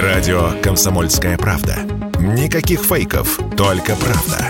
Радио «Комсомольская правда». Никаких фейков, только правда.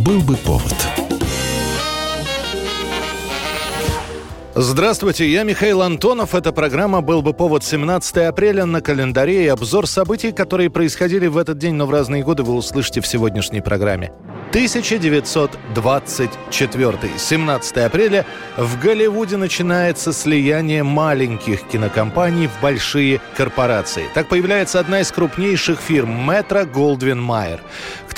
Был бы повод. Здравствуйте, я Михаил Антонов. Эта программа «Был бы повод» 17 апреля на календаре и обзор событий, которые происходили в этот день, но в разные годы вы услышите в сегодняшней программе. 1924. 17 апреля в Голливуде начинается слияние маленьких кинокомпаний в большие корпорации. Так появляется одна из крупнейших фирм Метро Голдвин Майер.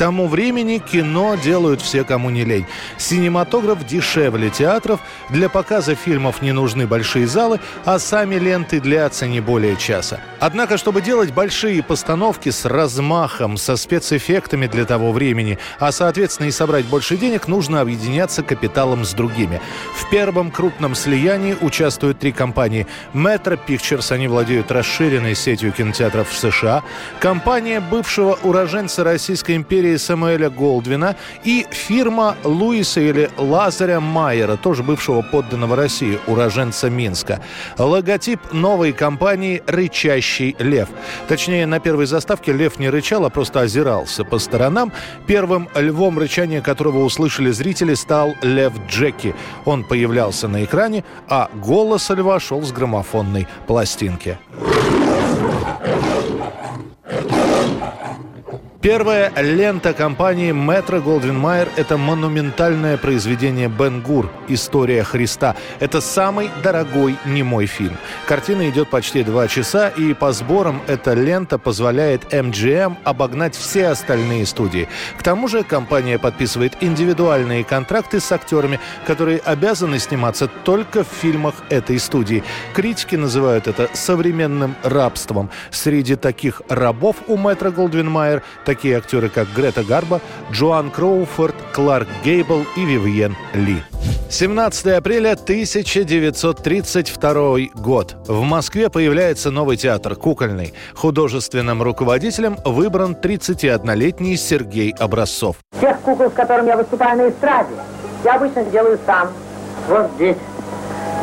Тому времени кино делают все, кому не лень. Синематограф дешевле театров, для показа фильмов не нужны большие залы, а сами ленты длятся не более часа. Однако, чтобы делать большие постановки с размахом, со спецэффектами для того времени, а соответственно, и собрать больше денег, нужно объединяться капиталом с другими. В первом крупном слиянии участвуют три компании. Metro Pictures, они владеют расширенной сетью кинотеатров в США, компания бывшего уроженца Российской империи Самуэля Голдвина и фирма Луиса или Лазаря Майера, тоже бывшего подданного России, уроженца Минска. Логотип новой компании «Рычащий лев». Точнее, на первой заставке лев не рычал, а просто озирался по сторонам. Первым львом рычания которого услышали зрители, стал Лев Джеки. Он появлялся на экране, а голос льва шел с граммофонной пластинки. Первая лента компании Metro Goldwyn Mayer – это монументальное произведение Бен Гур «История Христа». Это самый дорогой немой фильм. Картина идет почти два часа, и по сборам эта лента позволяет MGM обогнать все остальные студии. К тому же компания подписывает индивидуальные контракты с актерами, которые обязаны сниматься только в фильмах этой студии. Критики называют это современным рабством. Среди таких рабов у Metro Goldwyn Mayer – такие актеры, как Грета Гарба, Джоан Кроуфорд, Кларк Гейбл и Вивьен Ли. 17 апреля 1932 год. В Москве появляется новый театр «Кукольный». Художественным руководителем выбран 31-летний Сергей Образцов. Тех кукол, с которыми я выступаю на эстраде, я обычно делаю сам. Вот здесь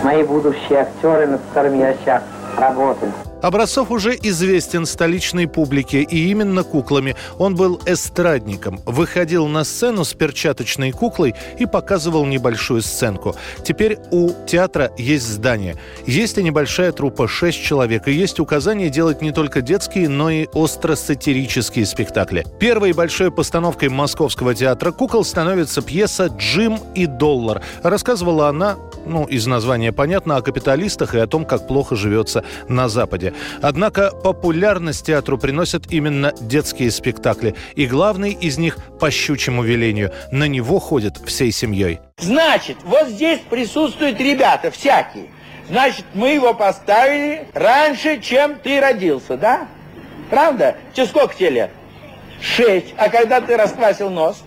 мои будущие актеры, над которыми я сейчас работаю. Образцов уже известен столичной публике, и именно куклами. Он был эстрадником, выходил на сцену с перчаточной куклой и показывал небольшую сценку. Теперь у театра есть здание. Есть и небольшая труппа, 6 человек, и есть указание делать не только детские, но и остро-сатирические спектакли. Первой большой постановкой Московского театра кукол становится пьеса «Джим и доллар». Рассказывала она, ну, из названия понятно, о капиталистах и о том, как плохо живется на Западе. Однако популярность театру приносят именно детские спектакли. И главный из них по щучьему велению. На него ходят всей семьей. Значит, вот здесь присутствуют ребята всякие. Значит, мы его поставили раньше, чем ты родился, да? Правда? Через сколько тебе лет? Шесть. А когда ты расквасил нос?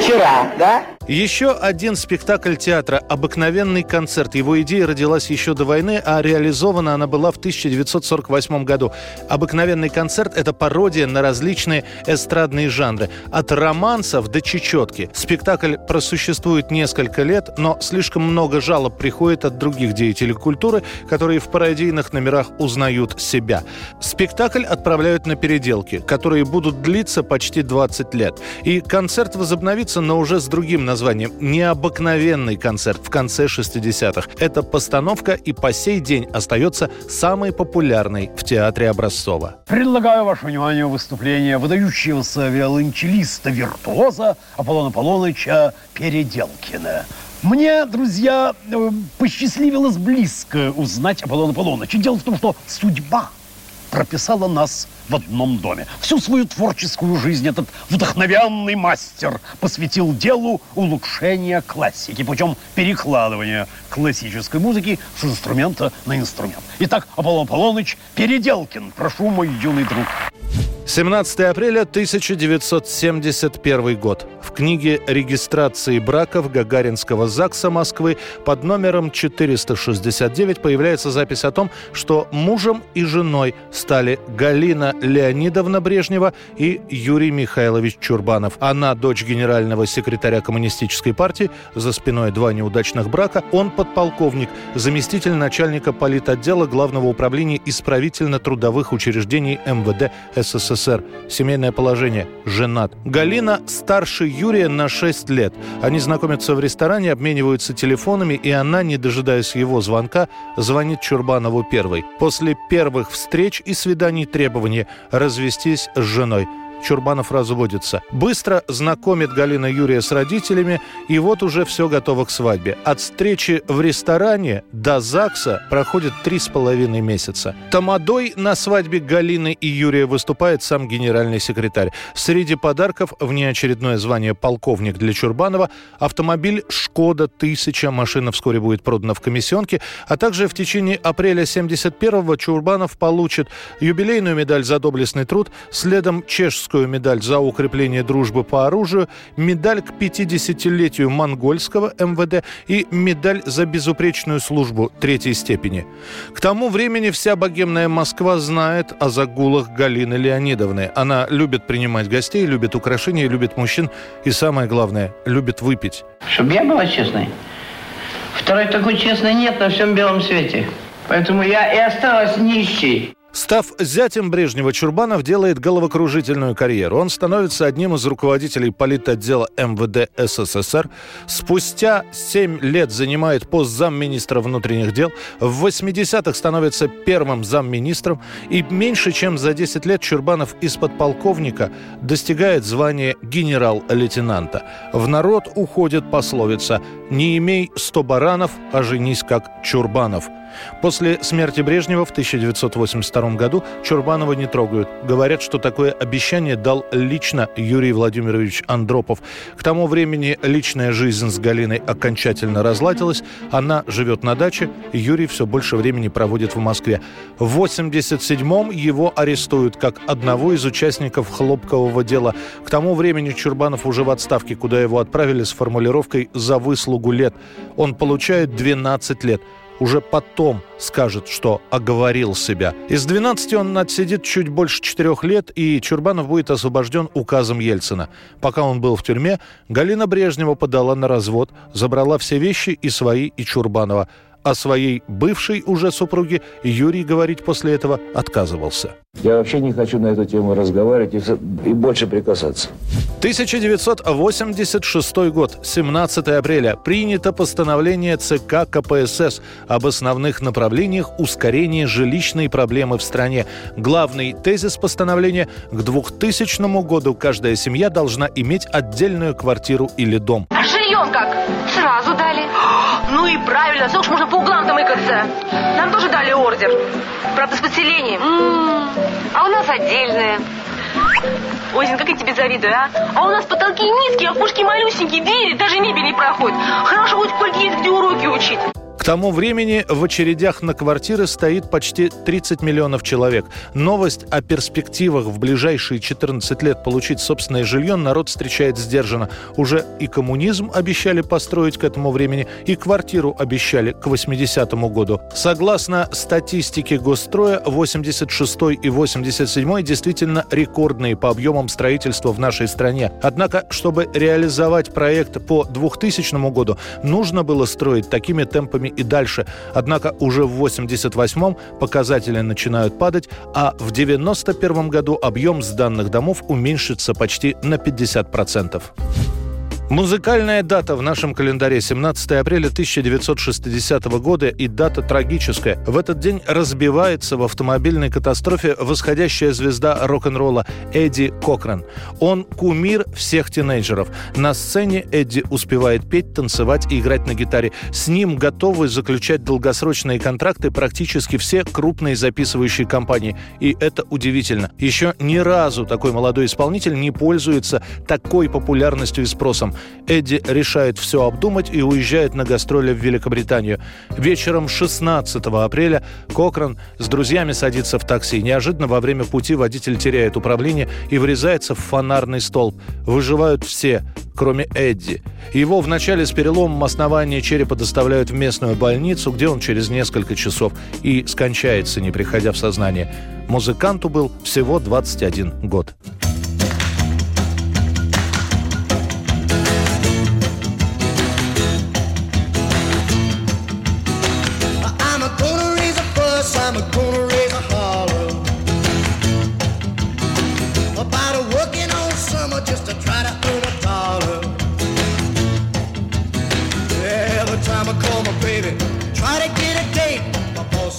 Вчера, да? Еще один спектакль театра «Обыкновенный концерт». Его идея родилась еще до войны, а реализована она была в 1948 году. «Обыкновенный концерт» — это пародия на различные эстрадные жанры. От романсов до чечетки. Спектакль просуществует несколько лет, но слишком много жалоб приходит от других деятелей культуры, которые в пародийных номерах узнают себя. Спектакль отправляют на переделки, которые будут длиться почти 20 лет. И концерт возобновится, но уже с другим названием названием «Необыкновенный концерт» в конце 60-х. Эта постановка и по сей день остается самой популярной в театре Образцова. Предлагаю вашему вниманию выступление выдающегося виолончелиста-виртуоза Аполлона Аполлоныча Переделкина. Мне, друзья, э, посчастливилось близко узнать Аполлона Аполлоныча. Дело в том, что судьба – прописала нас в одном доме. Всю свою творческую жизнь этот вдохновенный мастер посвятил делу улучшения классики путем перекладывания классической музыки с инструмента на инструмент. Итак, Аполлон Аполлоныч Переделкин, прошу, мой юный друг. 17 апреля 1971 год. В книге регистрации браков Гагаринского ЗАГСа Москвы под номером 469 появляется запись о том, что мужем и женой стали Галина Леонидовна Брежнева и Юрий Михайлович Чурбанов. Она дочь генерального секретаря Коммунистической партии, за спиной два неудачных брака. Он подполковник, заместитель начальника политотдела Главного управления исправительно-трудовых учреждений МВД СССР. СССР. Семейное положение. Женат. Галина старше Юрия на 6 лет. Они знакомятся в ресторане, обмениваются телефонами, и она, не дожидаясь его звонка, звонит Чурбанову первой. После первых встреч и свиданий требования развестись с женой. Чурбанов разводится. Быстро знакомит Галина Юрия с родителями, и вот уже все готово к свадьбе. От встречи в ресторане до ЗАГСа проходит три с половиной месяца. Тамадой на свадьбе Галины и Юрия выступает сам генеральный секретарь. Среди подарков внеочередное звание полковник для Чурбанова, автомобиль «Шкода 1000», машина вскоре будет продана в комиссионке, а также в течение апреля 71-го Чурбанов получит юбилейную медаль за доблестный труд, следом чешскую Московскую медаль за укрепление дружбы по оружию, медаль к 50-летию монгольского МВД и медаль за безупречную службу третьей степени. К тому времени вся богемная Москва знает о загулах Галины Леонидовны. Она любит принимать гостей, любит украшения, любит мужчин и, самое главное, любит выпить. Чтобы я была честной. Второй такой честной нет на всем белом свете. Поэтому я и осталась нищей. Став зятем Брежнева, Чурбанов делает головокружительную карьеру. Он становится одним из руководителей политотдела МВД СССР. Спустя 7 лет занимает пост замминистра внутренних дел. В 80-х становится первым замминистром. И меньше чем за 10 лет Чурбанов из подполковника достигает звания генерал-лейтенанта. В народ уходит пословица «Не имей 100 баранов, а женись как Чурбанов». После смерти Брежнева в 1982 году Чурбанова не трогают. Говорят, что такое обещание дал лично Юрий Владимирович Андропов. К тому времени личная жизнь с Галиной окончательно разладилась. Она живет на даче, Юрий все больше времени проводит в Москве. В 87-м его арестуют как одного из участников хлопкового дела. К тому времени Чурбанов уже в отставке, куда его отправили с формулировкой «за выслугу лет». Он получает 12 лет уже потом скажет, что оговорил себя. Из 12 он отсидит чуть больше четырех лет, и Чурбанов будет освобожден указом Ельцина. Пока он был в тюрьме, Галина Брежнева подала на развод, забрала все вещи и свои, и Чурбанова. О своей бывшей уже супруге Юрий говорить после этого отказывался. Я вообще не хочу на эту тему разговаривать и, и больше прикасаться. 1986 год, 17 апреля. Принято постановление ЦК КПСС об основных направлениях ускорения жилищной проблемы в стране. Главный тезис постановления – к 2000 году каждая семья должна иметь отдельную квартиру или дом. А правильно, все можно по углам домыкаться. Нам тоже дали ордер. Правда, с поселением. М-м-м. А у нас отдельное. Озин, как я тебе завидую, а? А у нас потолки низкие, окошки малюсенькие, двери, даже мебель не проходит. Хорошо, хоть в есть где уроки учить. К тому времени в очередях на квартиры стоит почти 30 миллионов человек. Новость о перспективах в ближайшие 14 лет получить собственное жилье народ встречает сдержанно. Уже и коммунизм обещали построить к этому времени, и квартиру обещали к 80-му году. Согласно статистике Госстроя, 86 и 87 действительно рекордные по объемам строительства в нашей стране. Однако, чтобы реализовать проект по 2000 году, нужно было строить такими темпами и дальше. Однако уже в 88-м показатели начинают падать, а в 91 году объем сданных домов уменьшится почти на 50%. Музыкальная дата в нашем календаре 17 апреля 1960 года и дата трагическая. В этот день разбивается в автомобильной катастрофе восходящая звезда рок-н-ролла Эдди Кокран. Он кумир всех тинейджеров. На сцене Эдди успевает петь, танцевать и играть на гитаре. С ним готовы заключать долгосрочные контракты практически все крупные записывающие компании. И это удивительно. Еще ни разу такой молодой исполнитель не пользуется такой популярностью и спросом. Эдди решает все обдумать и уезжает на гастроли в Великобританию. Вечером 16 апреля Кокран с друзьями садится в такси. Неожиданно во время пути водитель теряет управление и врезается в фонарный столб. Выживают все, кроме Эдди. Его вначале с переломом основания черепа доставляют в местную больницу, где он через несколько часов и скончается, не приходя в сознание. Музыканту был всего 21 год.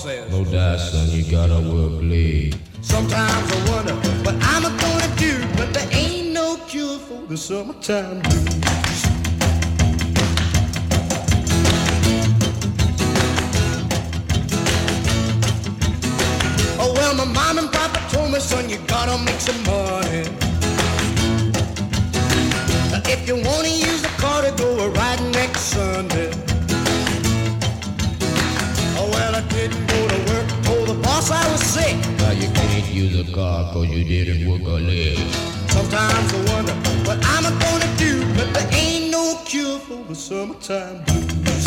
Son, you gotta work late. Sometimes I wonder what I'm gonna do, but there ain't no cure for the summertime blues. Oh well, my mom and papa told me, son, you gotta make some money. Use a car cause you didn't work a leg. Sometimes I wonder what I'm gonna do, but there ain't no cure for the summertime blues.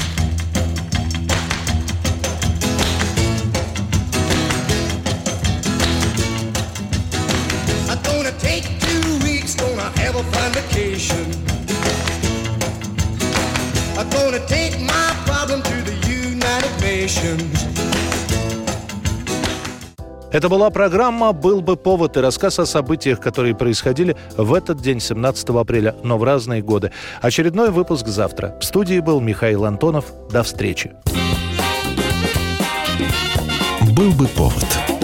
I'm gonna take two weeks, gonna have a fine vacation. I'm gonna take my problem to the United Nations. Это была программа «Был бы повод» и рассказ о событиях, которые происходили в этот день, 17 апреля, но в разные годы. Очередной выпуск завтра. В студии был Михаил Антонов. До встречи. «Был бы повод»